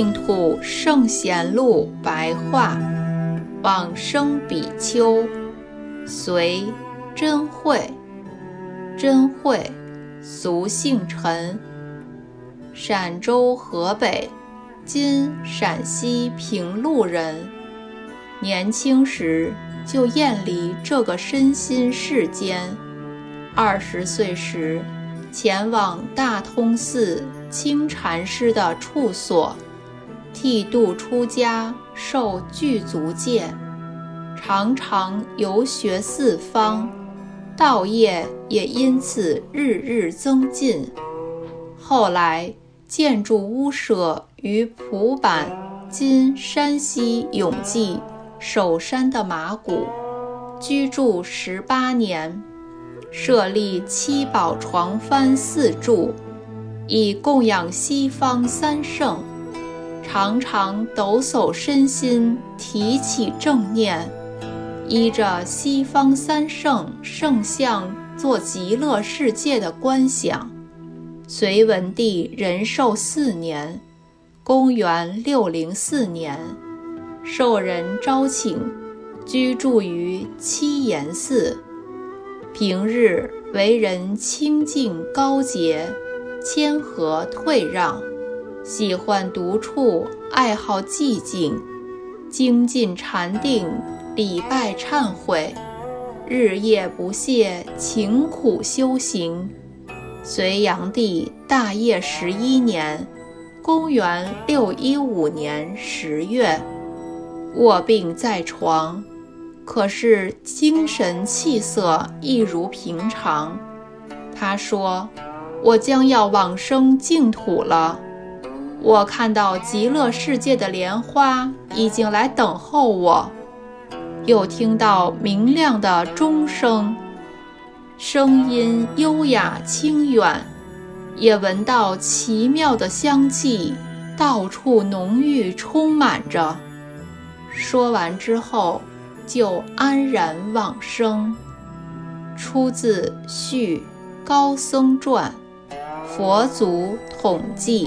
净土圣贤录白话，往生比丘，隋真慧，真慧，俗姓陈，陕州河北（今陕西平陆）人。年轻时就厌离这个身心世间，二十岁时前往大通寺清禅师的处所。剃度出家，受具足戒，常常游学四方，道业也因此日日增进。后来建筑屋舍于蒲坂（今山西永济）首山的马谷，居住十八年，设立七宝床幡四柱，以供养西方三圣。常常抖擞身心，提起正念，依着西方三圣圣像做极乐世界的观想。隋文帝仁寿四年（公元604年），受人招请，居住于七岩寺。平日为人清净高洁，谦和退让。喜欢独处，爱好寂静，精进禅定，礼拜忏悔，日夜不懈，勤苦修行。隋炀帝大业十一年（公元615年）十月，卧病在床，可是精神气色一如平常。他说：“我将要往生净土了。”我看到极乐世界的莲花已经来等候我，又听到明亮的钟声，声音优雅清远，也闻到奇妙的香气，到处浓郁充满着。说完之后，就安然往生。出自《续高僧传》，佛祖统记。